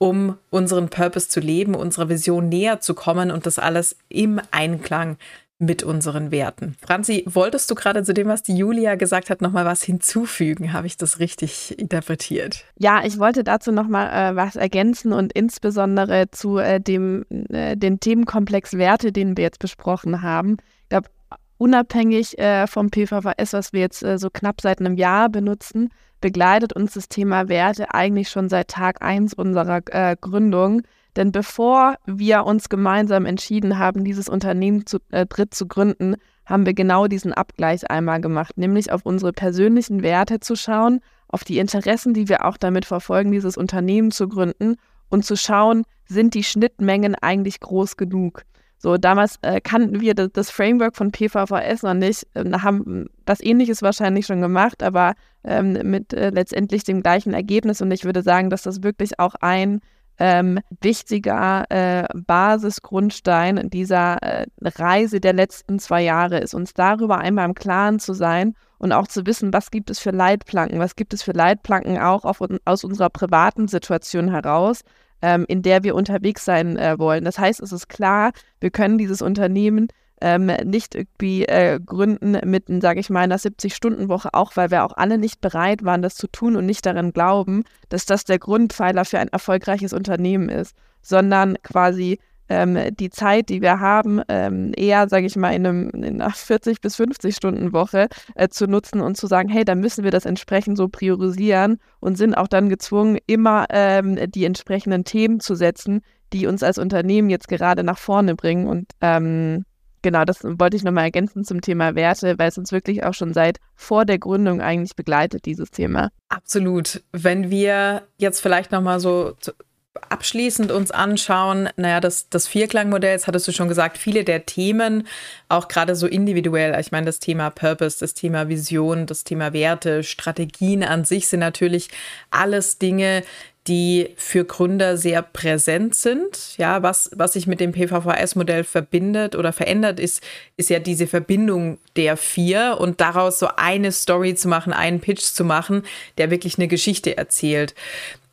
[SPEAKER 2] um unseren Purpose zu leben, unserer Vision näher zu kommen und das alles im Einklang mit unseren Werten. Franzi, wolltest du gerade zu dem, was die Julia gesagt hat, nochmal was hinzufügen? Habe ich das richtig interpretiert?
[SPEAKER 5] Ja, ich wollte dazu nochmal äh, was ergänzen und insbesondere zu äh, dem äh, den Themenkomplex Werte, den wir jetzt besprochen haben. Ich glaube, unabhängig äh, vom PVVS, was wir jetzt äh, so knapp seit einem Jahr benutzen, begleitet uns das Thema Werte eigentlich schon seit Tag 1 unserer äh, Gründung Denn bevor wir uns gemeinsam entschieden haben, dieses Unternehmen zu äh, dritt zu gründen, haben wir genau diesen Abgleich einmal gemacht, nämlich auf unsere persönlichen Werte zu schauen, auf die Interessen, die wir auch damit verfolgen, dieses Unternehmen zu gründen und zu schauen, sind die Schnittmengen eigentlich groß genug. So, damals äh, kannten wir das, das, Framework von PVVS noch nicht, äh, haben das Ähnliches wahrscheinlich schon gemacht, aber ähm, mit äh, letztendlich dem gleichen Ergebnis. Und ich würde sagen, dass das wirklich auch ein ähm, wichtiger äh, Basisgrundstein dieser äh, Reise der letzten zwei Jahre ist, uns darüber einmal im Klaren zu sein und auch zu wissen, was gibt es für Leitplanken, was gibt es für Leitplanken auch auf, aus unserer privaten Situation heraus, ähm, in der wir unterwegs sein äh, wollen. Das heißt, es ist klar, wir können dieses Unternehmen ähm, nicht irgendwie äh, gründen mit, sage ich mal, einer 70-Stunden-Woche, auch weil wir auch alle nicht bereit waren, das zu tun und nicht daran glauben, dass das der Grundpfeiler für ein erfolgreiches Unternehmen ist, sondern quasi ähm, die Zeit, die wir haben, ähm, eher, sage ich mal, in, einem, in einer 40 bis 50 Stunden Woche äh, zu nutzen und zu sagen, hey, dann müssen wir das entsprechend so priorisieren und sind auch dann gezwungen, immer ähm, die entsprechenden Themen zu setzen, die uns als Unternehmen jetzt gerade nach vorne bringen. Und ähm, genau, das wollte ich nochmal ergänzen zum Thema Werte, weil es uns wirklich auch schon seit vor der Gründung eigentlich begleitet, dieses Thema.
[SPEAKER 2] Absolut. Wenn wir jetzt vielleicht nochmal so abschließend uns anschauen, naja, das, das Vierklangmodell, das hattest du schon gesagt, viele der Themen, auch gerade so individuell, ich meine, das Thema Purpose, das Thema Vision, das Thema Werte, Strategien an sich sind natürlich alles Dinge, die für Gründer sehr präsent sind. Ja, was, was sich mit dem PVVS-Modell verbindet oder verändert, ist, ist ja diese Verbindung der vier und daraus so eine Story zu machen, einen Pitch zu machen, der wirklich eine Geschichte erzählt.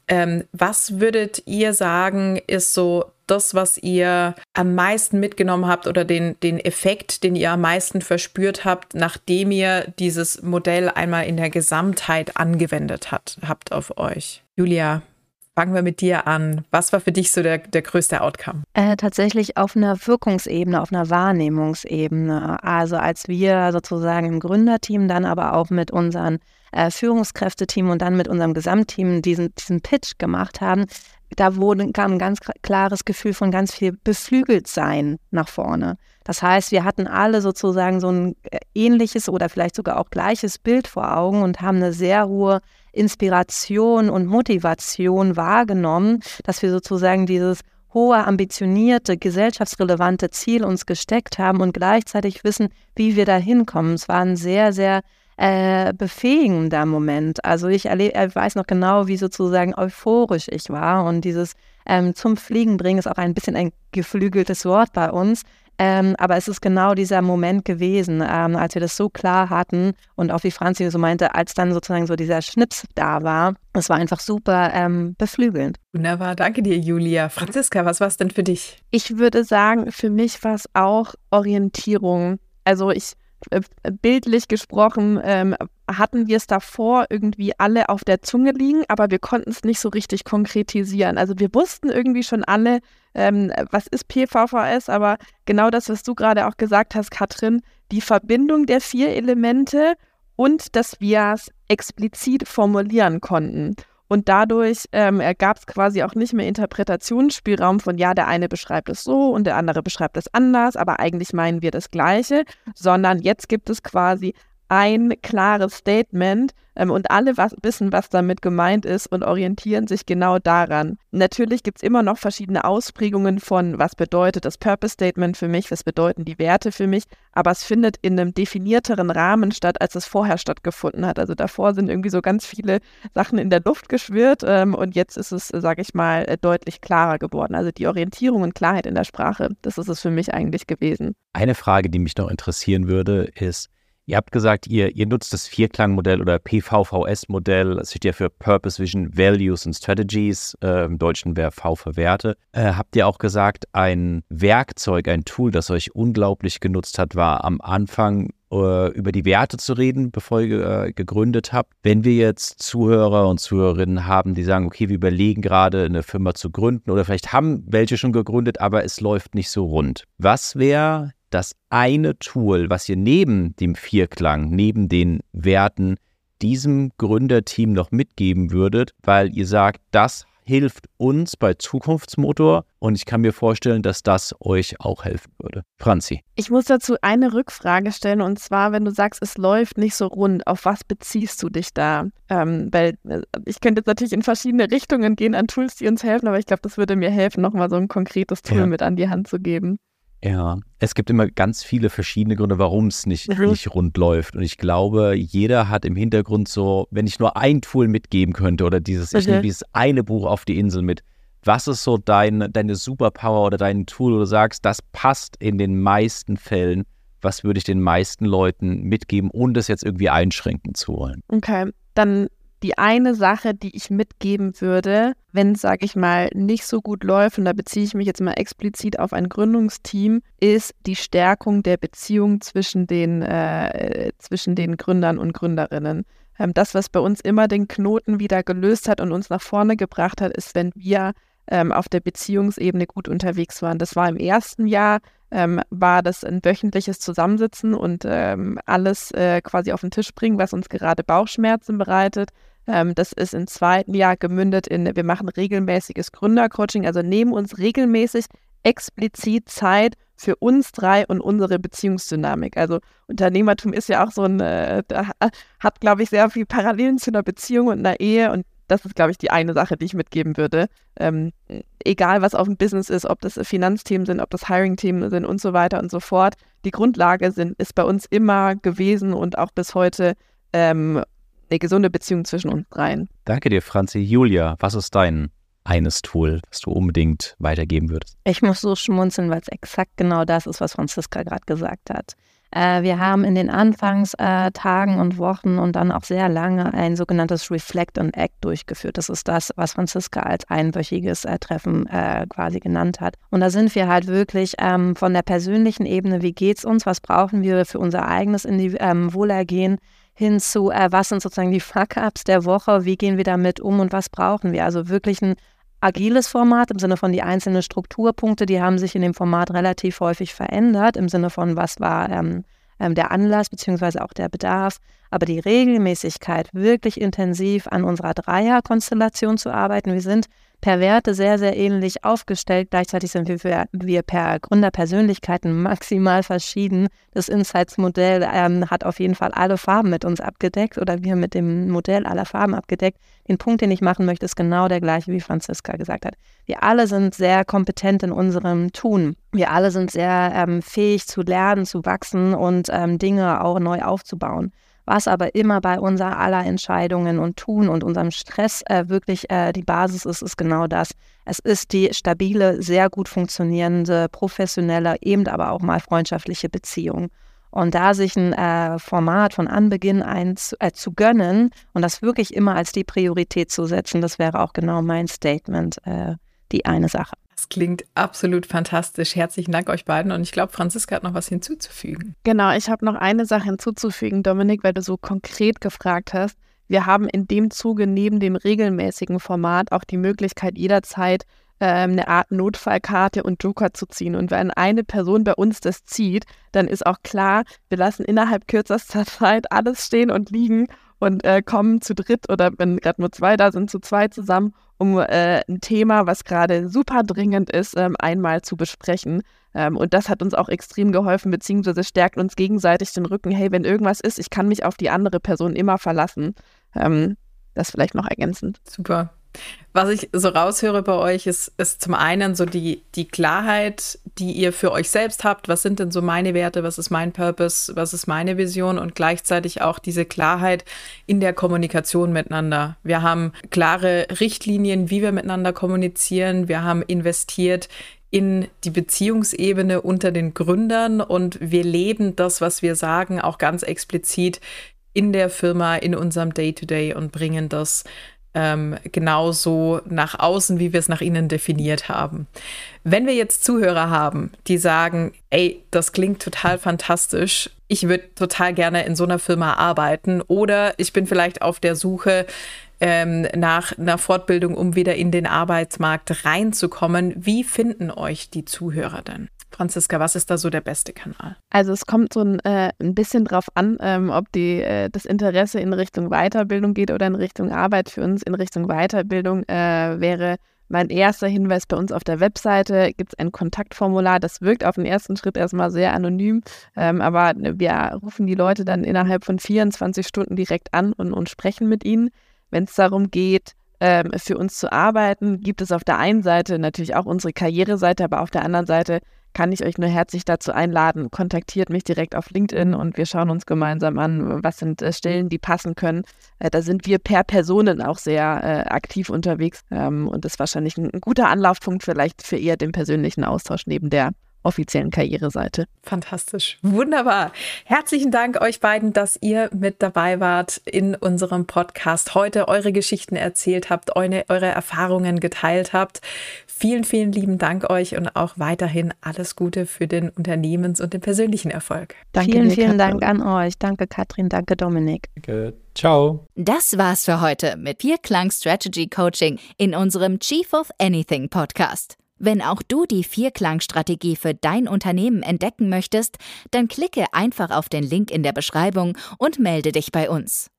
[SPEAKER 2] Ähm, was würdet ihr sagen, ist so das, was ihr am meisten mitgenommen habt oder den, den Effekt, den ihr am meisten verspürt habt, nachdem ihr dieses Modell einmal in der Gesamtheit angewendet hat, habt auf euch? Julia, Fangen wir mit dir an. Was war für dich so der, der größte Outcome?
[SPEAKER 4] Äh, tatsächlich auf einer Wirkungsebene, auf einer Wahrnehmungsebene. Also als wir sozusagen im Gründerteam, dann aber auch mit unseren äh, Führungskräfteteam und dann mit unserem Gesamtteam diesen, diesen Pitch gemacht haben, da wurde, kam ein ganz klares Gefühl von ganz viel Beflügeltsein nach vorne. Das heißt, wir hatten alle sozusagen so ein äh, ähnliches oder vielleicht sogar auch gleiches Bild vor Augen und haben eine sehr hohe Inspiration und Motivation wahrgenommen, dass wir sozusagen dieses hohe, ambitionierte, gesellschaftsrelevante Ziel uns gesteckt haben und gleichzeitig wissen, wie wir da hinkommen. Es war ein sehr, sehr äh, befähigender Moment. Also ich ich weiß noch genau, wie sozusagen euphorisch ich war und dieses ähm, zum Fliegen bringen ist auch ein bisschen ein geflügeltes Wort bei uns. Ähm, aber es ist genau dieser Moment gewesen, ähm, als wir das so klar hatten und auch wie Franzi so meinte, als dann sozusagen so dieser Schnips da war. Es war einfach super ähm, beflügelnd.
[SPEAKER 2] Wunderbar, danke dir, Julia. Franziska, was war es denn für dich?
[SPEAKER 5] Ich würde sagen, für mich war es auch Orientierung. Also ich bildlich gesprochen, ähm, hatten wir es davor irgendwie alle auf der Zunge liegen, aber wir konnten es nicht so richtig konkretisieren. Also wir wussten irgendwie schon alle, ähm, was ist PVVS, aber genau das, was du gerade auch gesagt hast, Katrin, die Verbindung der vier Elemente und dass wir es explizit formulieren konnten. Und dadurch ähm, gab es quasi auch nicht mehr Interpretationsspielraum von, ja, der eine beschreibt es so und der andere beschreibt es anders, aber eigentlich meinen wir das Gleiche, sondern jetzt gibt es quasi ein klares Statement ähm, und alle was, wissen, was damit gemeint ist und orientieren sich genau daran. Natürlich gibt es immer noch verschiedene Ausprägungen von, was bedeutet das Purpose Statement für mich, was bedeuten die Werte für mich, aber es findet in einem definierteren Rahmen statt, als es vorher stattgefunden hat. Also davor sind irgendwie so ganz viele Sachen in der Luft geschwirrt ähm, und jetzt ist es, sage ich mal, äh, deutlich klarer geworden. Also die Orientierung und Klarheit in der Sprache, das ist es für mich eigentlich gewesen.
[SPEAKER 3] Eine Frage, die mich noch interessieren würde, ist, Ihr habt gesagt, ihr, ihr nutzt das Vierklangmodell oder PVVS-Modell. Das steht ja für Purpose, Vision, Values and Strategies. Äh, Im Deutschen wäre V für Werte. Äh, habt ihr auch gesagt, ein Werkzeug, ein Tool, das euch unglaublich genutzt hat, war am Anfang äh, über die Werte zu reden, bevor ihr äh, gegründet habt. Wenn wir jetzt Zuhörer und Zuhörerinnen haben, die sagen, okay, wir überlegen gerade eine Firma zu gründen oder vielleicht haben welche schon gegründet, aber es läuft nicht so rund. Was wäre das eine Tool, was ihr neben dem Vierklang, neben den Werten diesem Gründerteam noch mitgeben würdet, weil ihr sagt, das hilft uns bei Zukunftsmotor und ich kann mir vorstellen, dass das euch auch helfen würde. Franzi.
[SPEAKER 5] Ich muss dazu eine Rückfrage stellen und zwar, wenn du sagst, es läuft nicht so rund, auf was beziehst du dich da? Ähm, weil äh, ich könnte jetzt natürlich in verschiedene Richtungen gehen an Tools, die uns helfen, aber ich glaube, das würde mir helfen, nochmal so ein konkretes Tool ja. mit an die Hand zu geben.
[SPEAKER 3] Ja, es gibt immer ganz viele verschiedene Gründe, warum es nicht, mhm. nicht rund läuft. Und ich glaube, jeder hat im Hintergrund so, wenn ich nur ein Tool mitgeben könnte oder dieses, okay. ich nehme dieses eine Buch auf die Insel mit, was ist so dein, deine Superpower oder dein Tool, wo du sagst, das passt in den meisten Fällen, was würde ich den meisten Leuten mitgeben, ohne das jetzt irgendwie einschränken zu wollen?
[SPEAKER 5] Okay, dann die eine Sache, die ich mitgeben würde, wenn es, sage ich mal, nicht so gut läuft, und da beziehe ich mich jetzt mal explizit auf ein Gründungsteam, ist die Stärkung der Beziehung zwischen den, äh, zwischen den Gründern und Gründerinnen. Ähm, das, was bei uns immer den Knoten wieder gelöst hat und uns nach vorne gebracht hat, ist, wenn wir ähm, auf der Beziehungsebene gut unterwegs waren. Das war im ersten Jahr, ähm, war das ein wöchentliches Zusammensitzen und ähm, alles äh, quasi auf den Tisch bringen, was uns gerade Bauchschmerzen bereitet. Ähm, das ist im zweiten Jahr gemündet in, wir machen regelmäßiges Gründercoaching, also nehmen uns regelmäßig explizit Zeit für uns drei und unsere Beziehungsdynamik. Also Unternehmertum ist ja auch so ein, äh, hat, glaube ich, sehr viel Parallelen zu einer Beziehung und einer Ehe und das ist, glaube ich, die eine Sache, die ich mitgeben würde. Ähm, egal, was auf dem Business ist, ob das Finanzthemen sind, ob das Hiring-Themen sind und so weiter und so fort. Die Grundlage sind, ist bei uns immer gewesen und auch bis heute ähm, eine gesunde Beziehung zwischen uns dreien.
[SPEAKER 3] Danke dir, Franzi. Julia, was ist dein eines Tool, das du unbedingt weitergeben würdest?
[SPEAKER 4] Ich muss so schmunzeln, weil es exakt genau das ist, was Franziska gerade gesagt hat. Äh, wir haben in den Anfangstagen und Wochen und dann auch sehr lange ein sogenanntes Reflect and Act durchgeführt. Das ist das, was Franziska als einwöchiges äh, Treffen äh, quasi genannt hat. Und da sind wir halt wirklich ähm, von der persönlichen Ebene, wie geht es uns, was brauchen wir für unser eigenes ähm, Wohlergehen, hin zu, äh, was sind sozusagen die Fuck-Ups der Woche, wie gehen wir damit um und was brauchen wir. Also wirklich ein agiles Format im Sinne von die einzelnen Strukturpunkte, die haben sich in dem Format relativ häufig verändert, im Sinne von, was war ähm, ähm, der Anlass beziehungsweise auch der Bedarf. Aber die Regelmäßigkeit, wirklich intensiv an unserer Dreierkonstellation zu arbeiten. Wir sind per Werte sehr, sehr ähnlich aufgestellt. Gleichzeitig sind wir, wir per Gründerpersönlichkeiten maximal verschieden. Das Insights-Modell ähm, hat auf jeden Fall alle Farben mit uns abgedeckt oder wir mit dem Modell aller Farben abgedeckt. Den Punkt, den ich machen möchte, ist genau der gleiche, wie Franziska gesagt hat. Wir alle sind sehr kompetent in unserem Tun. Wir alle sind sehr ähm, fähig zu lernen, zu wachsen und ähm, Dinge auch neu aufzubauen. Was aber immer bei unser aller Entscheidungen und Tun und unserem Stress äh, wirklich äh, die Basis ist, ist genau das. Es ist die stabile, sehr gut funktionierende, professionelle, eben aber auch mal freundschaftliche Beziehung. Und da sich ein äh, Format von Anbeginn ein, äh, zu gönnen und das wirklich immer als die Priorität zu setzen, das wäre auch genau mein Statement, äh, die eine Sache.
[SPEAKER 2] Das klingt absolut fantastisch. Herzlichen Dank euch beiden. Und ich glaube, Franziska hat noch was hinzuzufügen.
[SPEAKER 5] Genau, ich habe noch eine Sache hinzuzufügen, Dominik, weil du so konkret gefragt hast. Wir haben in dem Zuge neben dem regelmäßigen Format auch die Möglichkeit, jederzeit ähm, eine Art Notfallkarte und Joker zu ziehen. Und wenn eine Person bei uns das zieht, dann ist auch klar, wir lassen innerhalb kürzester Zeit alles stehen und liegen und äh, kommen zu dritt oder wenn gerade nur zwei da sind, zu zwei zusammen, um äh, ein Thema, was gerade super dringend ist, ähm, einmal zu besprechen. Ähm, und das hat uns auch extrem geholfen, beziehungsweise stärkt uns gegenseitig den Rücken. Hey, wenn irgendwas ist, ich kann mich auf die andere Person immer verlassen. Ähm, das vielleicht noch ergänzend.
[SPEAKER 2] Super. Was ich so raushöre bei euch, ist, ist zum einen so die, die Klarheit, die ihr für euch selbst habt. Was sind denn so meine Werte? Was ist mein Purpose? Was ist meine Vision? Und gleichzeitig auch diese Klarheit in der Kommunikation miteinander. Wir haben klare Richtlinien, wie wir miteinander kommunizieren. Wir haben investiert in die Beziehungsebene unter den Gründern und wir leben das, was wir sagen, auch ganz explizit in der Firma, in unserem Day-to-Day -Day und bringen das ähm, genauso nach außen, wie wir es nach innen definiert haben. Wenn wir jetzt Zuhörer haben, die sagen, ey, das klingt total fantastisch, ich würde total gerne in so einer Firma arbeiten oder ich bin vielleicht auf der Suche ähm, nach einer Fortbildung, um wieder in den Arbeitsmarkt reinzukommen. Wie finden euch die Zuhörer denn? Franziska, was ist da so der beste Kanal?
[SPEAKER 5] Also es kommt so ein, äh, ein bisschen drauf an, ähm, ob die, äh, das Interesse in Richtung Weiterbildung geht oder in Richtung Arbeit. Für uns in Richtung Weiterbildung äh, wäre mein erster Hinweis bei uns auf der Webseite gibt es ein Kontaktformular. Das wirkt auf den ersten Schritt erstmal sehr anonym, ähm, aber wir rufen die Leute dann innerhalb von 24 Stunden direkt an und, und sprechen mit ihnen. Wenn es darum geht, ähm, für uns zu arbeiten, gibt es auf der einen Seite natürlich auch unsere Karriereseite, aber auf der anderen Seite kann ich euch nur herzlich dazu einladen. Kontaktiert mich direkt auf LinkedIn und wir schauen uns gemeinsam an, was sind äh, Stellen, die passen können. Äh, da sind wir per Personen auch sehr äh, aktiv unterwegs ähm, und ist wahrscheinlich ein, ein guter Anlaufpunkt vielleicht für eher den persönlichen Austausch neben der offiziellen Karriereseite.
[SPEAKER 2] Fantastisch. Wunderbar. Herzlichen Dank euch beiden, dass ihr mit dabei wart in unserem Podcast heute, eure Geschichten erzählt habt, eure, eure Erfahrungen geteilt habt. Vielen, vielen lieben Dank euch und auch weiterhin alles Gute für den Unternehmens- und den persönlichen Erfolg.
[SPEAKER 4] Danke vielen, vielen Dank an euch. Danke, Katrin. Danke, Dominik.
[SPEAKER 3] Danke. Ciao.
[SPEAKER 1] Das war's für heute mit Vierklang Strategy Coaching in unserem Chief of Anything Podcast. Wenn auch du die Vierklang-Strategie für dein Unternehmen entdecken möchtest, dann klicke einfach auf den Link in der Beschreibung und melde dich bei uns.